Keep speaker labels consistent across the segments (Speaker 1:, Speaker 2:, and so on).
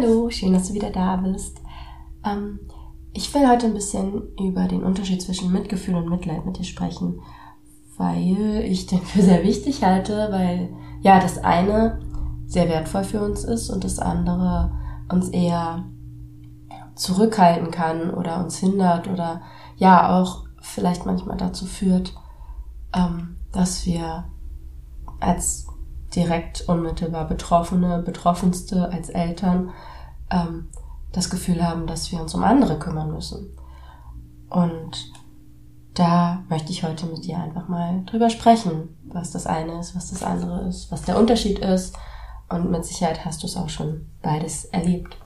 Speaker 1: Hallo, schön, dass du wieder da bist. Ähm, ich will heute ein bisschen über den Unterschied zwischen Mitgefühl und Mitleid mit dir sprechen, weil ich den für sehr wichtig halte, weil ja das eine sehr wertvoll für uns ist und das andere uns eher zurückhalten kann oder uns hindert oder ja auch vielleicht manchmal dazu führt, ähm, dass wir als direkt unmittelbar Betroffene, Betroffenste als Eltern ähm, das Gefühl haben, dass wir uns um andere kümmern müssen. Und da möchte ich heute mit dir einfach mal drüber sprechen, was das eine ist, was das andere ist, was der Unterschied ist. Und mit Sicherheit hast du es auch schon beides erlebt.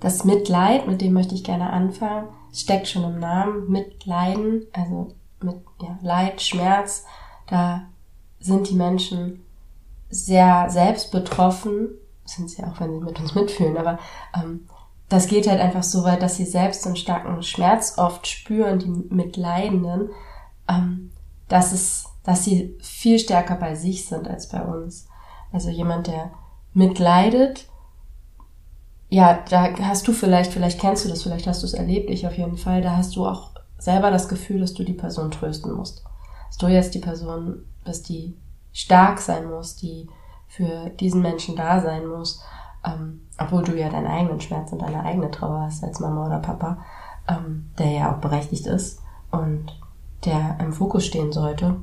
Speaker 1: Das Mitleid, mit dem möchte ich gerne anfangen, steckt schon im Namen. Mitleiden, also mit ja, Leid, Schmerz, da sind die Menschen sehr selbst betroffen, sind sie auch, wenn sie mit uns mitfühlen, aber ähm, das geht halt einfach so weit, dass sie selbst einen starken Schmerz oft spüren, die Mitleidenden, ähm, dass es, dass sie viel stärker bei sich sind als bei uns. Also jemand, der mitleidet, ja, da hast du vielleicht, vielleicht kennst du das, vielleicht hast du es erlebt, ich auf jeden Fall, da hast du auch selber das Gefühl, dass du die Person trösten musst. Dass du jetzt die Person bist, die stark sein muss, die für diesen Menschen da sein muss, ähm, obwohl du ja deinen eigenen Schmerz und deine eigene Trauer hast als Mama oder Papa, ähm, der ja auch berechtigt ist und der im Fokus stehen sollte.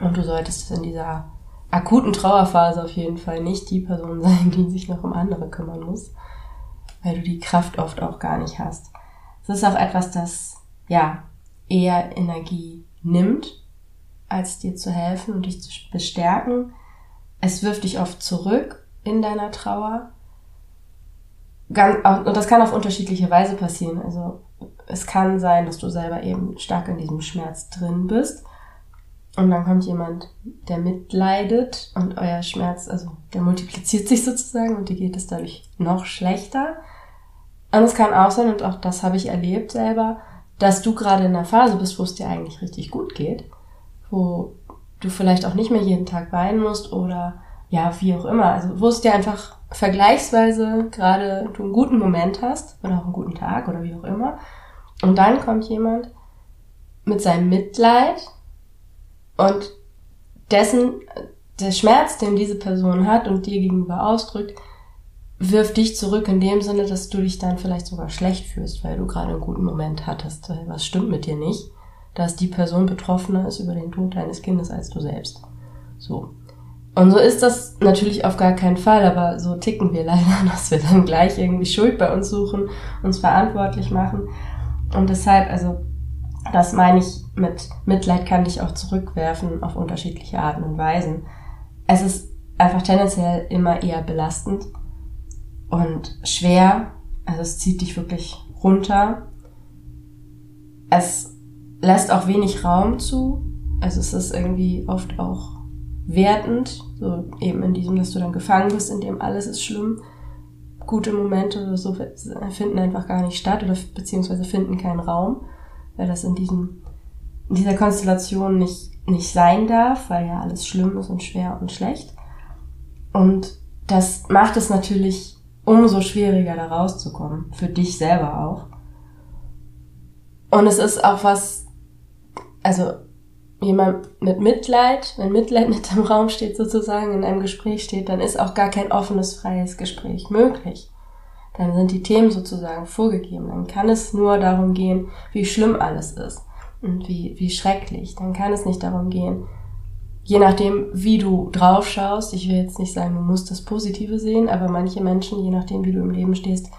Speaker 1: Und du solltest in dieser akuten Trauerphase auf jeden Fall nicht die Person sein, die sich noch um andere kümmern muss, weil du die Kraft oft auch gar nicht hast. Es ist auch etwas, das ja eher Energie nimmt als dir zu helfen und dich zu bestärken. Es wirft dich oft zurück in deiner Trauer. Und das kann auf unterschiedliche Weise passieren. Also es kann sein, dass du selber eben stark in diesem Schmerz drin bist. Und dann kommt jemand, der mitleidet und euer Schmerz, also der multipliziert sich sozusagen und dir geht es dadurch noch schlechter. Und es kann auch sein, und auch das habe ich erlebt selber, dass du gerade in einer Phase bist, wo es dir eigentlich richtig gut geht wo du vielleicht auch nicht mehr jeden Tag weinen musst oder ja, wie auch immer. Also wo es dir einfach vergleichsweise gerade du einen guten Moment hast oder auch einen guten Tag oder wie auch immer. Und dann kommt jemand mit seinem Mitleid und dessen, der Schmerz, den diese Person hat und dir gegenüber ausdrückt, wirft dich zurück in dem Sinne, dass du dich dann vielleicht sogar schlecht fühlst, weil du gerade einen guten Moment hattest. Was stimmt mit dir nicht? Dass die Person betroffener ist über den Tod deines Kindes als du selbst. So. Und so ist das natürlich auf gar keinen Fall, aber so ticken wir leider, dass wir dann gleich irgendwie Schuld bei uns suchen, uns verantwortlich machen. Und deshalb, also, das meine ich mit Mitleid kann dich auch zurückwerfen auf unterschiedliche Arten und Weisen. Es ist einfach tendenziell immer eher belastend und schwer. Also es zieht dich wirklich runter. Es lässt auch wenig Raum zu. Also es ist irgendwie oft auch wertend, so eben in diesem, dass du dann gefangen bist, in dem alles ist schlimm. Gute Momente oder so finden einfach gar nicht statt oder beziehungsweise finden keinen Raum, weil das in diesem, in dieser Konstellation nicht, nicht sein darf, weil ja alles schlimm ist und schwer und schlecht. Und das macht es natürlich umso schwieriger, da rauszukommen. Für dich selber auch. Und es ist auch was, also jemand mit Mitleid, wenn Mitleid mit im Raum steht sozusagen, in einem Gespräch steht, dann ist auch gar kein offenes, freies Gespräch möglich. Dann sind die Themen sozusagen vorgegeben. Dann kann es nur darum gehen, wie schlimm alles ist und wie, wie schrecklich. Dann kann es nicht darum gehen, je nachdem, wie du drauf schaust, ich will jetzt nicht sagen, du musst das Positive sehen, aber manche Menschen, je nachdem, wie du im Leben stehst,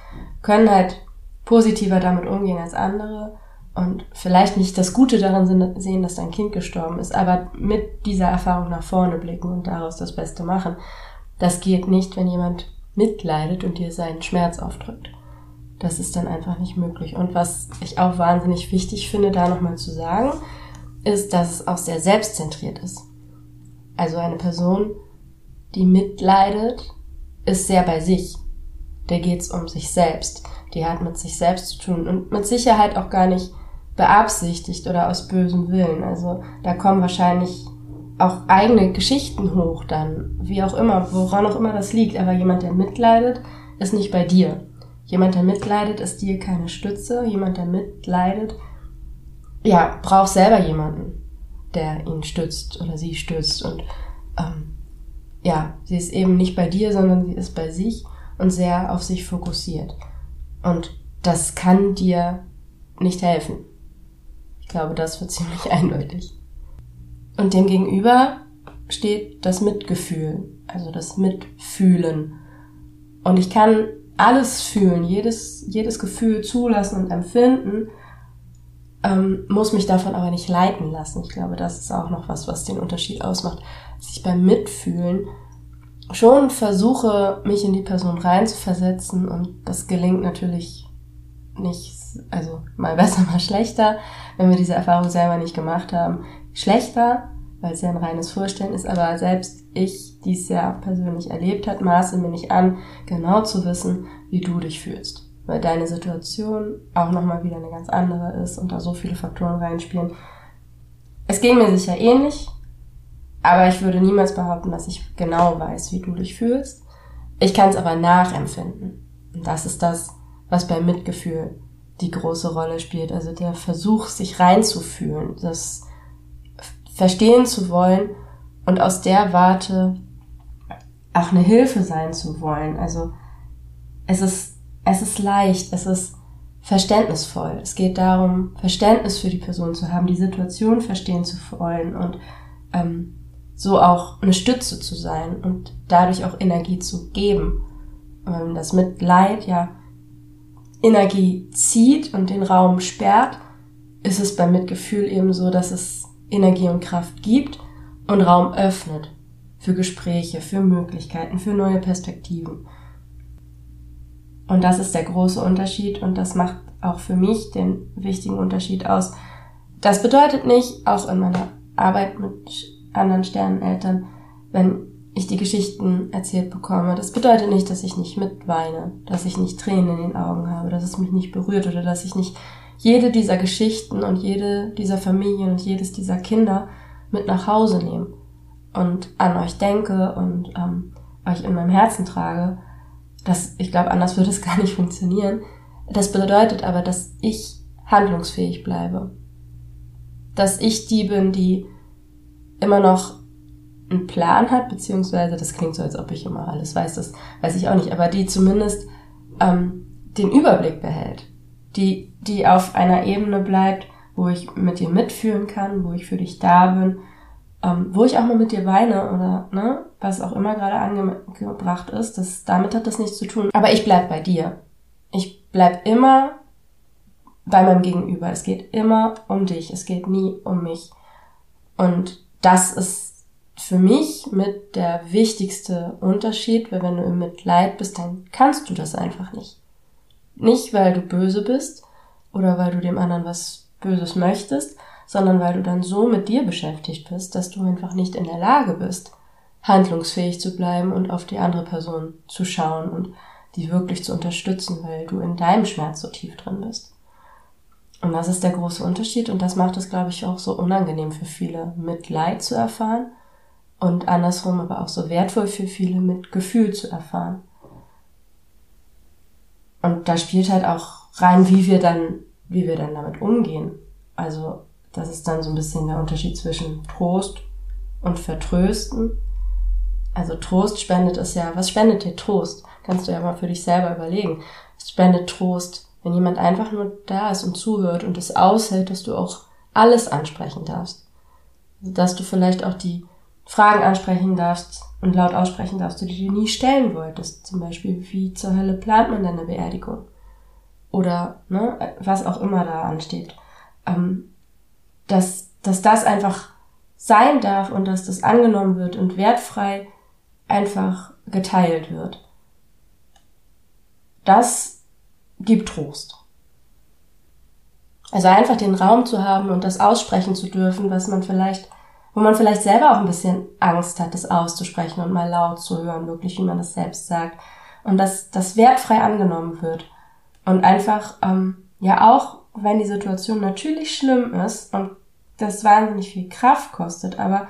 Speaker 1: können halt positiver damit umgehen als andere und vielleicht nicht das Gute daran sehen, dass dein Kind gestorben ist, aber mit dieser Erfahrung nach vorne blicken und daraus das Beste machen. Das geht nicht, wenn jemand mitleidet und dir seinen Schmerz aufdrückt. Das ist dann einfach nicht möglich. Und was ich auch wahnsinnig wichtig finde, da nochmal zu sagen, ist, dass es auch sehr selbstzentriert ist. Also eine Person, die mitleidet, ist sehr bei sich. Der geht's um sich selbst. Die hat mit sich selbst zu tun und mit Sicherheit auch gar nicht beabsichtigt oder aus bösem Willen. Also da kommen wahrscheinlich auch eigene Geschichten hoch dann, wie auch immer, woran auch immer das liegt. Aber jemand, der mitleidet, ist nicht bei dir. Jemand, der mitleidet, ist dir keine Stütze. Jemand, der mitleidet, ja, braucht selber jemanden, der ihn stützt oder sie stützt. Und ähm, ja, sie ist eben nicht bei dir, sondern sie ist bei sich und sehr auf sich fokussiert. Und das kann dir nicht helfen. Ich glaube, das wird ziemlich eindeutig. Und dem gegenüber steht das Mitgefühl, also das Mitfühlen. Und ich kann alles fühlen, jedes, jedes Gefühl zulassen und empfinden, ähm, muss mich davon aber nicht leiten lassen. Ich glaube, das ist auch noch was, was den Unterschied ausmacht. Dass ich beim Mitfühlen schon versuche, mich in die Person reinzuversetzen und das gelingt natürlich nicht, also mal besser, mal schlechter, wenn wir diese Erfahrung selber nicht gemacht haben. Schlechter, weil es ja ein reines Vorstellen ist, aber selbst ich, die es ja persönlich erlebt hat, maße mir nicht an, genau zu wissen, wie du dich fühlst. Weil deine Situation auch nochmal wieder eine ganz andere ist und da so viele Faktoren reinspielen. Es ging mir sicher ähnlich, aber ich würde niemals behaupten, dass ich genau weiß, wie du dich fühlst. Ich kann es aber nachempfinden. Und das ist das, was beim Mitgefühl die große Rolle spielt. Also der Versuch, sich reinzufühlen, das verstehen zu wollen und aus der Warte auch eine Hilfe sein zu wollen. Also es ist, es ist leicht, es ist verständnisvoll. Es geht darum, Verständnis für die Person zu haben, die Situation verstehen zu wollen und ähm, so auch eine Stütze zu sein und dadurch auch Energie zu geben. Ähm, das Mitleid ja Energie zieht und den Raum sperrt, ist es beim Mitgefühl eben so, dass es Energie und Kraft gibt und Raum öffnet für Gespräche, für Möglichkeiten, für neue Perspektiven. Und das ist der große Unterschied und das macht auch für mich den wichtigen Unterschied aus. Das bedeutet nicht, auch in meiner Arbeit mit anderen Sterneneltern, wenn ich die Geschichten erzählt bekomme. Das bedeutet nicht, dass ich nicht mitweine, dass ich nicht Tränen in den Augen habe, dass es mich nicht berührt oder dass ich nicht jede dieser Geschichten und jede dieser Familien und jedes dieser Kinder mit nach Hause nehme und an euch denke und ähm, euch in meinem Herzen trage. Das, ich glaube, anders würde es gar nicht funktionieren. Das bedeutet aber, dass ich handlungsfähig bleibe. Dass ich die bin, die immer noch einen Plan hat, beziehungsweise, das klingt so, als ob ich immer alles weiß, das weiß ich auch nicht, aber die zumindest ähm, den Überblick behält, die, die auf einer Ebene bleibt, wo ich mit dir mitfühlen kann, wo ich für dich da bin, ähm, wo ich auch mal mit dir weine oder ne, was auch immer gerade angebracht ist, das, damit hat das nichts zu tun. Aber ich bleib bei dir. Ich bleib immer bei meinem Gegenüber. Es geht immer um dich. Es geht nie um mich. Und das ist für mich mit der wichtigste Unterschied, weil wenn du im Mitleid bist, dann kannst du das einfach nicht. Nicht, weil du böse bist oder weil du dem anderen was Böses möchtest, sondern weil du dann so mit dir beschäftigt bist, dass du einfach nicht in der Lage bist, handlungsfähig zu bleiben und auf die andere Person zu schauen und die wirklich zu unterstützen, weil du in deinem Schmerz so tief drin bist. Und das ist der große Unterschied und das macht es, glaube ich, auch so unangenehm für viele, Mitleid zu erfahren und andersrum aber auch so wertvoll für viele, mit Gefühl zu erfahren. Und da spielt halt auch rein, wie wir dann, wie wir dann damit umgehen. Also, das ist dann so ein bisschen der Unterschied zwischen Trost und Vertrösten. Also Trost spendet es ja, was spendet dir Trost? Kannst du ja mal für dich selber überlegen. Es spendet Trost, wenn jemand einfach nur da ist und zuhört und es aushält, dass du auch alles ansprechen darfst. Dass du vielleicht auch die Fragen ansprechen darfst und laut aussprechen darfst, die du nie stellen wolltest. Zum Beispiel, wie zur Hölle plant man deine Beerdigung? Oder ne, was auch immer da ansteht. ähm, dass, dass das einfach sein darf und dass das angenommen wird und wertfrei einfach geteilt wird. Das gibt Trost. Also einfach den Raum zu haben und das aussprechen zu dürfen, was man vielleicht, wo man vielleicht selber auch ein bisschen Angst hat, das auszusprechen und mal laut zu hören, wirklich, wie man das selbst sagt. Und dass das wertfrei angenommen wird. Und einfach, ähm, ja auch, wenn die Situation natürlich schlimm ist und das wahnsinnig viel Kraft kostet, aber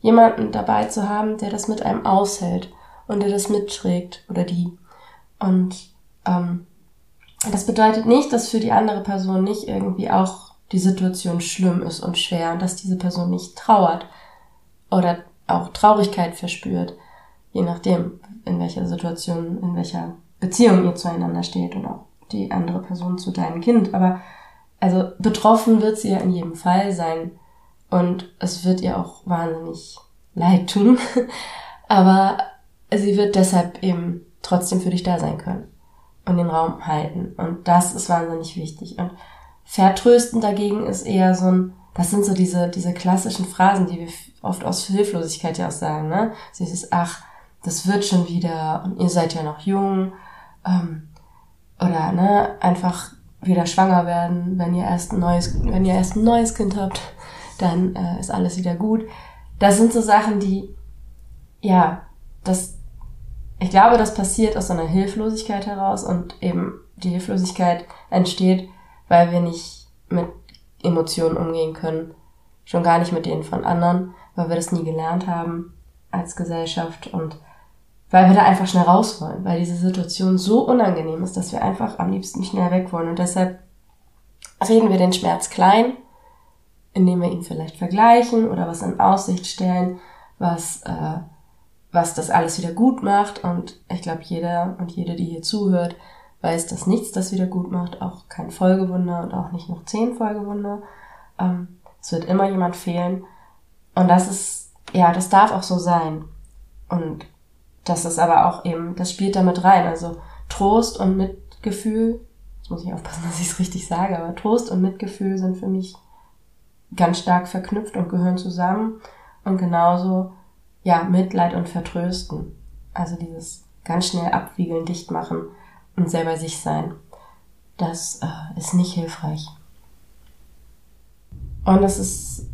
Speaker 1: jemanden dabei zu haben, der das mit einem aushält und der das mitträgt oder die. Und ähm, das bedeutet nicht, dass für die andere Person nicht irgendwie auch die Situation schlimm ist und schwer und dass diese Person nicht trauert oder auch Traurigkeit verspürt, je nachdem, in welcher Situation, in welcher Beziehung ihr zueinander steht und auch die andere Person zu deinem Kind. Aber also betroffen wird sie ja in jedem Fall sein und es wird ihr auch wahnsinnig leid tun. Aber sie wird deshalb eben trotzdem für dich da sein können und den Raum halten. Und das ist wahnsinnig wichtig. Und vertrösten dagegen ist eher so ein, das sind so diese, diese klassischen Phrasen, die wir oft aus Hilflosigkeit ja auch sagen, ne? Dieses, ach, das wird schon wieder und ihr seid ja noch jung, ähm, oder, ne, einfach wieder schwanger werden, wenn ihr erst ein neues, wenn ihr erst ein neues Kind habt, dann äh, ist alles wieder gut. Das sind so Sachen, die, ja, das, ich glaube, das passiert aus einer Hilflosigkeit heraus und eben die Hilflosigkeit entsteht, weil wir nicht mit Emotionen umgehen können. Schon gar nicht mit denen von anderen, weil wir das nie gelernt haben als Gesellschaft und weil wir da einfach schnell raus wollen, weil diese Situation so unangenehm ist, dass wir einfach am liebsten schnell weg wollen. Und deshalb reden wir den Schmerz klein, indem wir ihn vielleicht vergleichen oder was in Aussicht stellen, was äh, was das alles wieder gut macht. Und ich glaube, jeder und jede, die hier zuhört, weiß, dass nichts das wieder gut macht, auch kein Folgewunder und auch nicht noch zehn Folgewunder. Ähm, es wird immer jemand fehlen. Und das ist, ja, das darf auch so sein. Und das ist aber auch eben, das spielt damit rein. Also Trost und Mitgefühl, jetzt muss ich aufpassen, dass ich es richtig sage, aber Trost und Mitgefühl sind für mich ganz stark verknüpft und gehören zusammen. Und genauso ja, Mitleid und Vertrösten. Also dieses ganz schnell abwiegeln, dicht machen und selber sich sein. Das äh, ist nicht hilfreich. Und es ist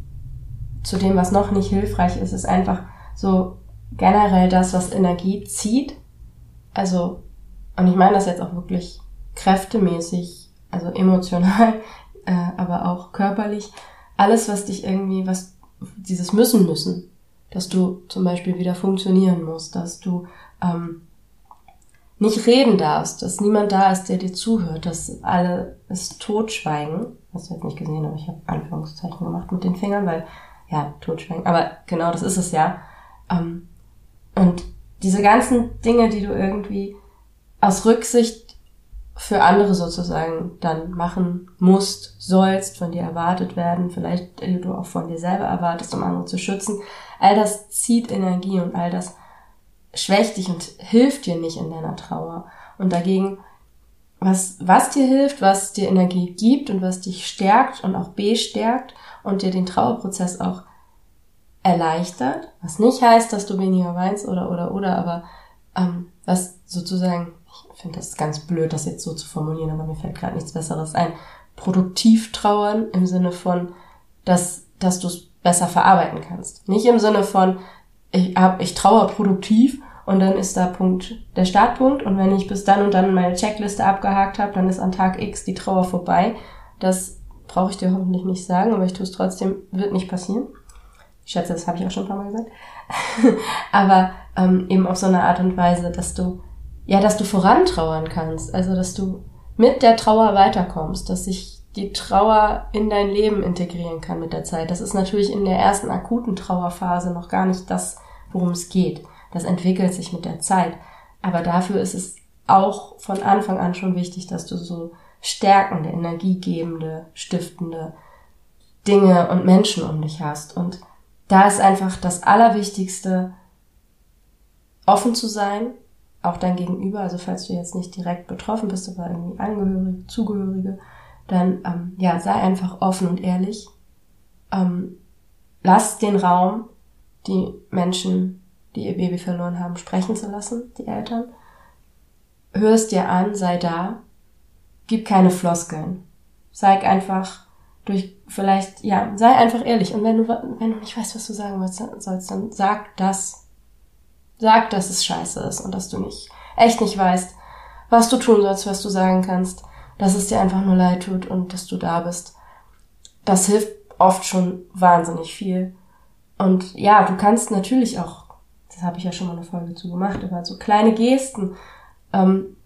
Speaker 1: zu dem, was noch nicht hilfreich ist, ist einfach so generell das, was Energie zieht. Also, und ich meine das jetzt auch wirklich kräftemäßig, also emotional, äh, aber auch körperlich. Alles, was dich irgendwie, was dieses müssen müssen, dass du zum Beispiel wieder funktionieren musst, dass du ähm, nicht reden darfst, dass niemand da ist, der dir zuhört, dass alle es totschweigen. Hast du jetzt nicht gesehen, aber ich habe Anführungszeichen gemacht mit den Fingern, weil, ja, totschweigen. Aber genau, das ist es ja. Ähm, und diese ganzen Dinge, die du irgendwie aus Rücksicht für andere sozusagen dann machen musst, sollst, von dir erwartet werden, vielleicht die du auch von dir selber erwartest, um andere zu schützen. All das zieht Energie und all das schwächt dich und hilft dir nicht in deiner Trauer. Und dagegen, was, was dir hilft, was dir Energie gibt und was dich stärkt und auch bestärkt und dir den Trauerprozess auch erleichtert, was nicht heißt, dass du weniger weinst oder oder oder, aber ähm, was sozusagen ich finde das ganz blöd, das jetzt so zu formulieren, aber mir fällt gerade nichts Besseres ein. Produktiv trauern im Sinne von, dass, dass du es besser verarbeiten kannst. Nicht im Sinne von, ich, hab, ich trauere produktiv und dann ist da Punkt der Startpunkt und wenn ich bis dann und dann meine Checkliste abgehakt habe, dann ist an Tag X die Trauer vorbei. Das brauche ich dir hoffentlich nicht sagen, aber ich tue es trotzdem, wird nicht passieren. Ich schätze, das habe ich auch schon ein paar Mal gesagt. aber ähm, eben auf so eine Art und Weise, dass du ja, dass du vorantrauern kannst, also dass du mit der Trauer weiterkommst, dass sich die Trauer in dein Leben integrieren kann mit der Zeit. Das ist natürlich in der ersten akuten Trauerphase noch gar nicht das, worum es geht. Das entwickelt sich mit der Zeit. Aber dafür ist es auch von Anfang an schon wichtig, dass du so stärkende, energiegebende, stiftende Dinge und Menschen um dich hast. Und da ist einfach das Allerwichtigste, offen zu sein, auch dein Gegenüber, also falls du jetzt nicht direkt betroffen bist, aber irgendwie Angehörige, Zugehörige, dann ähm, ja, sei einfach offen und ehrlich. Ähm, lass den Raum, die Menschen, die ihr Baby verloren haben, sprechen zu lassen, die Eltern. Hör es dir an, sei da. Gib keine Floskeln. Sei einfach durch vielleicht, ja, sei einfach ehrlich. Und wenn du, wenn du nicht weißt, was du sagen sollst, dann sag das. Sag, dass es scheiße ist und dass du nicht, echt nicht weißt, was du tun sollst, was du sagen kannst, dass es dir einfach nur leid tut und dass du da bist. Das hilft oft schon wahnsinnig viel. Und ja, du kannst natürlich auch, das habe ich ja schon mal eine Folge zu gemacht, aber so kleine Gesten, ähm,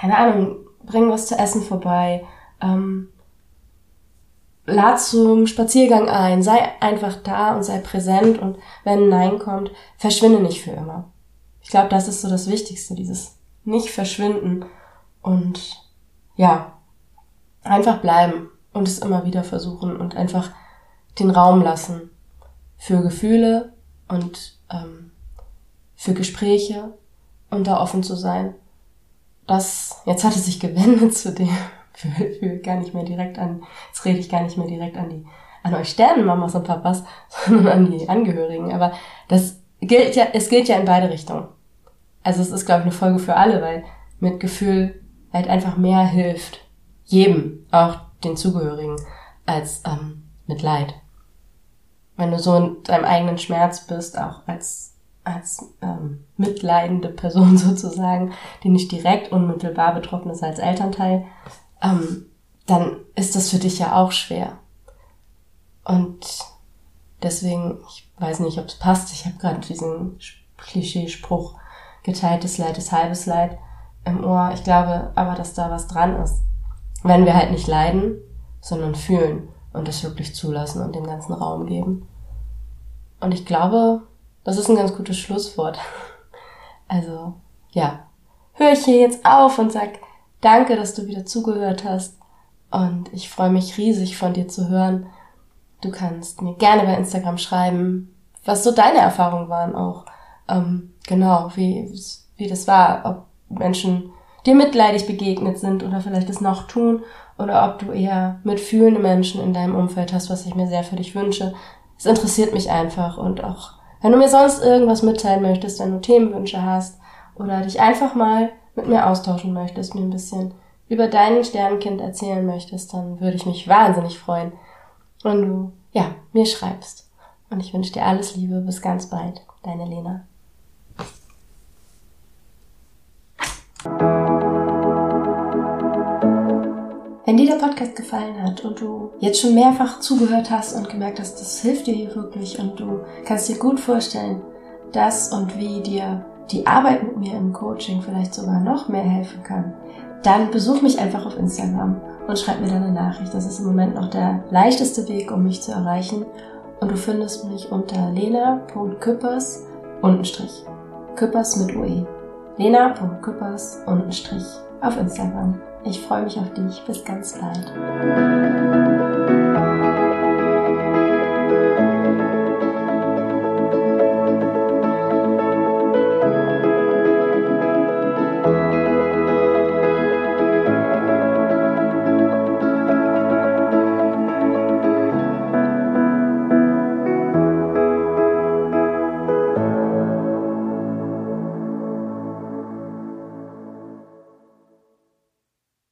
Speaker 1: keine Ahnung, bring was zu essen vorbei, ähm, lad zum Spaziergang ein, sei einfach da und sei präsent und wenn ein Nein kommt, verschwinde nicht für immer. Ich glaube, das ist so das Wichtigste, dieses nicht verschwinden und ja, einfach bleiben und es immer wieder versuchen und einfach den Raum lassen für Gefühle und ähm, für Gespräche und da offen zu sein. Das, jetzt hat es sich gewendet zu dem, für, für gar nicht mehr direkt an, jetzt rede ich gar nicht mehr direkt an die, an euch Sternenmamas und Papas, sondern an die Angehörigen. Aber das gilt ja, es gilt ja in beide Richtungen. Also es ist, glaube ich, eine Folge für alle, weil mit Gefühl halt einfach mehr hilft. Jedem, auch den Zugehörigen, als ähm, mit Leid. Wenn du so in deinem eigenen Schmerz bist, auch als, als ähm, mitleidende Person sozusagen, die nicht direkt unmittelbar betroffen ist als Elternteil, ähm, dann ist das für dich ja auch schwer. Und deswegen, ich weiß nicht, ob es passt, ich habe gerade diesen Klischeespruch geteiltes Leid ist halbes Leid im Ohr. Ich glaube aber, dass da was dran ist. Wenn wir halt nicht leiden, sondern fühlen und das wirklich zulassen und dem ganzen Raum geben. Und ich glaube, das ist ein ganz gutes Schlusswort. Also, ja. Höre ich hier jetzt auf und sag, Danke, dass du wieder zugehört hast und ich freue mich riesig von dir zu hören. Du kannst mir gerne bei Instagram schreiben, was so deine Erfahrungen waren auch. Ähm, genau, wie, wie das war, ob Menschen dir mitleidig begegnet sind oder vielleicht es noch tun oder ob du eher mitfühlende Menschen in deinem Umfeld hast, was ich mir sehr für dich wünsche. Es interessiert mich einfach und auch wenn du mir sonst irgendwas mitteilen möchtest, wenn du Themenwünsche hast oder dich einfach mal mit mir austauschen möchtest, mir ein bisschen über dein Sternenkind erzählen möchtest, dann würde ich mich wahnsinnig freuen, wenn du, ja, mir schreibst. Und ich wünsche dir alles Liebe. Bis ganz bald. Deine Lena. Wenn dir der Podcast gefallen hat und du jetzt schon mehrfach zugehört hast und gemerkt hast, das hilft dir hier wirklich und du kannst dir gut vorstellen, dass und wie dir die Arbeit mit mir im Coaching vielleicht sogar noch mehr helfen kann, dann besuch mich einfach auf Instagram und schreib mir deine Nachricht. Das ist im Moment noch der leichteste Weg, um mich zu erreichen. Und du findest mich unter lena.küppers untenstrich. Küppers mit UE. lena.küppers untenstrich auf Instagram. Ich freue mich auf dich. Bis ganz bald.